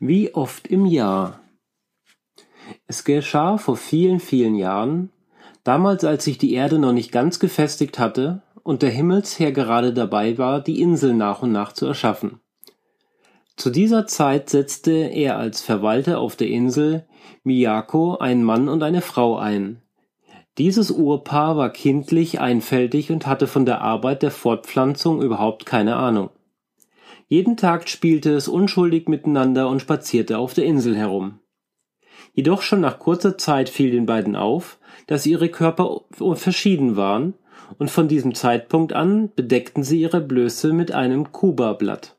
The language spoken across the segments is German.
Wie oft im Jahr? Es geschah vor vielen, vielen Jahren, damals als sich die Erde noch nicht ganz gefestigt hatte und der Himmelsherr gerade dabei war, die Insel nach und nach zu erschaffen. Zu dieser Zeit setzte er als Verwalter auf der Insel Miyako einen Mann und eine Frau ein. Dieses Urpaar war kindlich, einfältig und hatte von der Arbeit der Fortpflanzung überhaupt keine Ahnung. Jeden Tag spielte es unschuldig miteinander und spazierte auf der Insel herum. Jedoch schon nach kurzer Zeit fiel den beiden auf, dass ihre Körper verschieden waren, und von diesem Zeitpunkt an bedeckten sie ihre Blöße mit einem Kuba-Blatt.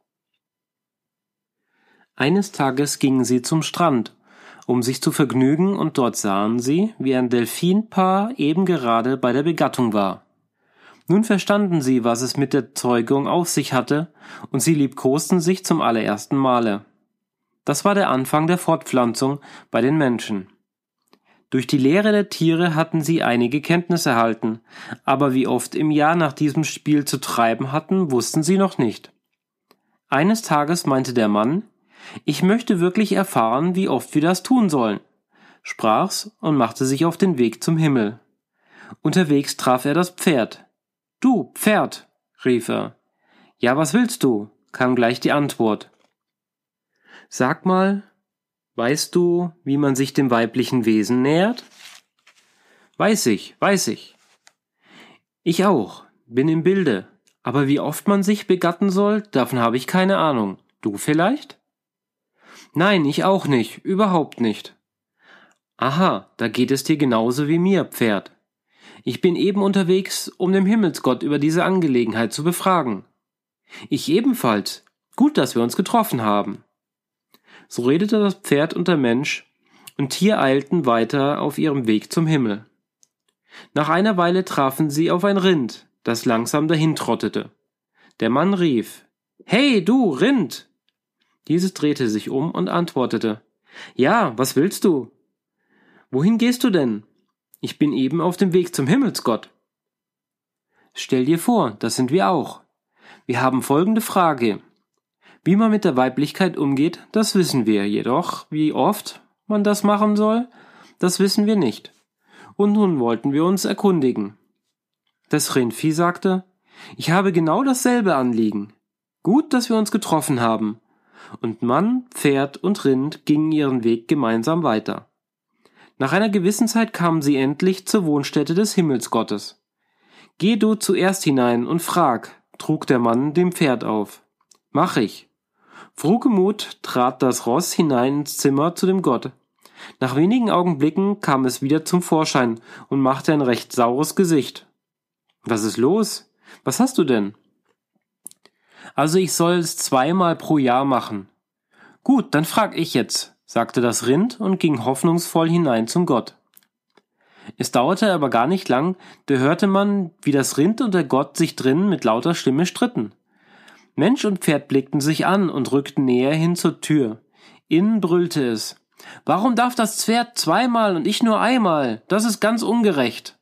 Eines Tages gingen sie zum Strand, um sich zu vergnügen, und dort sahen sie, wie ein Delfinpaar eben gerade bei der Begattung war. Nun verstanden sie, was es mit der Zeugung auf sich hatte, und sie liebkosten sich zum allerersten Male. Das war der Anfang der Fortpflanzung bei den Menschen. Durch die Lehre der Tiere hatten sie einige Kenntnis erhalten, aber wie oft im Jahr nach diesem Spiel zu treiben hatten, wussten sie noch nicht. Eines Tages meinte der Mann, ich möchte wirklich erfahren, wie oft wir das tun sollen, sprach's und machte sich auf den Weg zum Himmel. Unterwegs traf er das Pferd, Du, Pferd, rief er. Ja, was willst du? kam gleich die Antwort. Sag mal, weißt du, wie man sich dem weiblichen Wesen nähert? Weiß ich, weiß ich. Ich auch, bin im Bilde, aber wie oft man sich begatten soll, davon habe ich keine Ahnung. Du vielleicht? Nein, ich auch nicht, überhaupt nicht. Aha, da geht es dir genauso wie mir, Pferd. Ich bin eben unterwegs, um den Himmelsgott über diese Angelegenheit zu befragen. Ich ebenfalls. Gut, dass wir uns getroffen haben. So redete das Pferd und der Mensch, und Tier eilten weiter auf ihrem Weg zum Himmel. Nach einer Weile trafen sie auf ein Rind, das langsam dahintrottete. Der Mann rief Hey, du, Rind. Dieses drehte sich um und antwortete Ja, was willst du? Wohin gehst du denn? Ich bin eben auf dem Weg zum Himmelsgott. Stell dir vor, das sind wir auch. Wir haben folgende Frage. Wie man mit der Weiblichkeit umgeht, das wissen wir, jedoch wie oft man das machen soll, das wissen wir nicht. Und nun wollten wir uns erkundigen. Das Rindvieh sagte, ich habe genau dasselbe Anliegen. Gut, dass wir uns getroffen haben. Und Mann, Pferd und Rind gingen ihren Weg gemeinsam weiter. Nach einer gewissen Zeit kamen sie endlich zur Wohnstätte des Himmelsgottes. Geh du zuerst hinein und frag, trug der Mann dem Pferd auf. Mach ich. Frohgemut trat das Ross hinein ins Zimmer zu dem Gott. Nach wenigen Augenblicken kam es wieder zum Vorschein und machte ein recht saures Gesicht. Was ist los? Was hast du denn? Also ich soll es zweimal pro Jahr machen. Gut, dann frag ich jetzt sagte das Rind und ging hoffnungsvoll hinein zum Gott. Es dauerte aber gar nicht lang, da hörte man, wie das Rind und der Gott sich drinnen mit lauter Stimme stritten. Mensch und Pferd blickten sich an und rückten näher hin zur Tür. Innen brüllte es. Warum darf das Pferd zweimal und ich nur einmal? Das ist ganz ungerecht.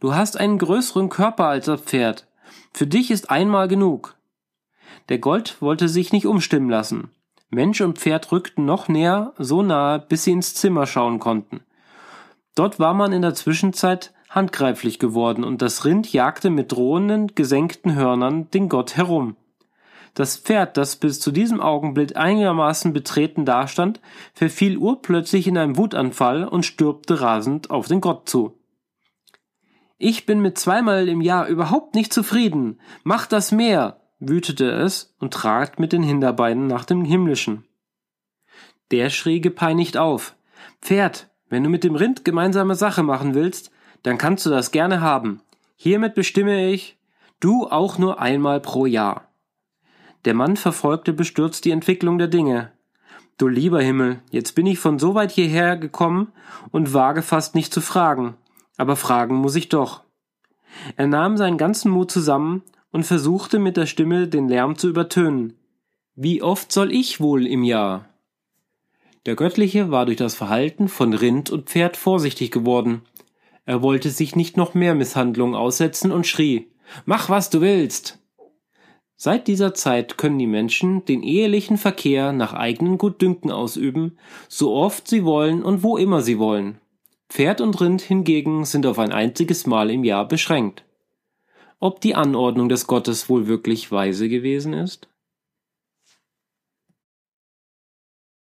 Du hast einen größeren Körper als das Pferd. Für dich ist einmal genug. Der Gold wollte sich nicht umstimmen lassen. Mensch und Pferd rückten noch näher, so nahe, bis sie ins Zimmer schauen konnten. Dort war man in der Zwischenzeit handgreiflich geworden und das Rind jagte mit drohenden, gesenkten Hörnern den Gott herum. Das Pferd, das bis zu diesem Augenblick einigermaßen betreten dastand, verfiel urplötzlich in einen Wutanfall und stürbte rasend auf den Gott zu. Ich bin mit zweimal im Jahr überhaupt nicht zufrieden. Mach das mehr, wütete es und trat mit den Hinterbeinen nach dem Himmlischen. Der schrie gepeinigt auf. Pferd, wenn du mit dem Rind gemeinsame Sache machen willst, dann kannst du das gerne haben. Hiermit bestimme ich, du auch nur einmal pro Jahr. Der Mann verfolgte bestürzt die Entwicklung der Dinge. Du lieber Himmel, jetzt bin ich von so weit hierher gekommen und wage fast nicht zu fragen, aber fragen muss ich doch. Er nahm seinen ganzen Mut zusammen und versuchte mit der Stimme den Lärm zu übertönen. Wie oft soll ich wohl im Jahr? Der Göttliche war durch das Verhalten von Rind und Pferd vorsichtig geworden. Er wollte sich nicht noch mehr Misshandlungen aussetzen und schrie Mach, was du willst. Seit dieser Zeit können die Menschen den ehelichen Verkehr nach eigenen Gutdünken ausüben, so oft sie wollen und wo immer sie wollen. Pferd und Rind hingegen sind auf ein einziges Mal im Jahr beschränkt ob die Anordnung des Gottes wohl wirklich weise gewesen ist?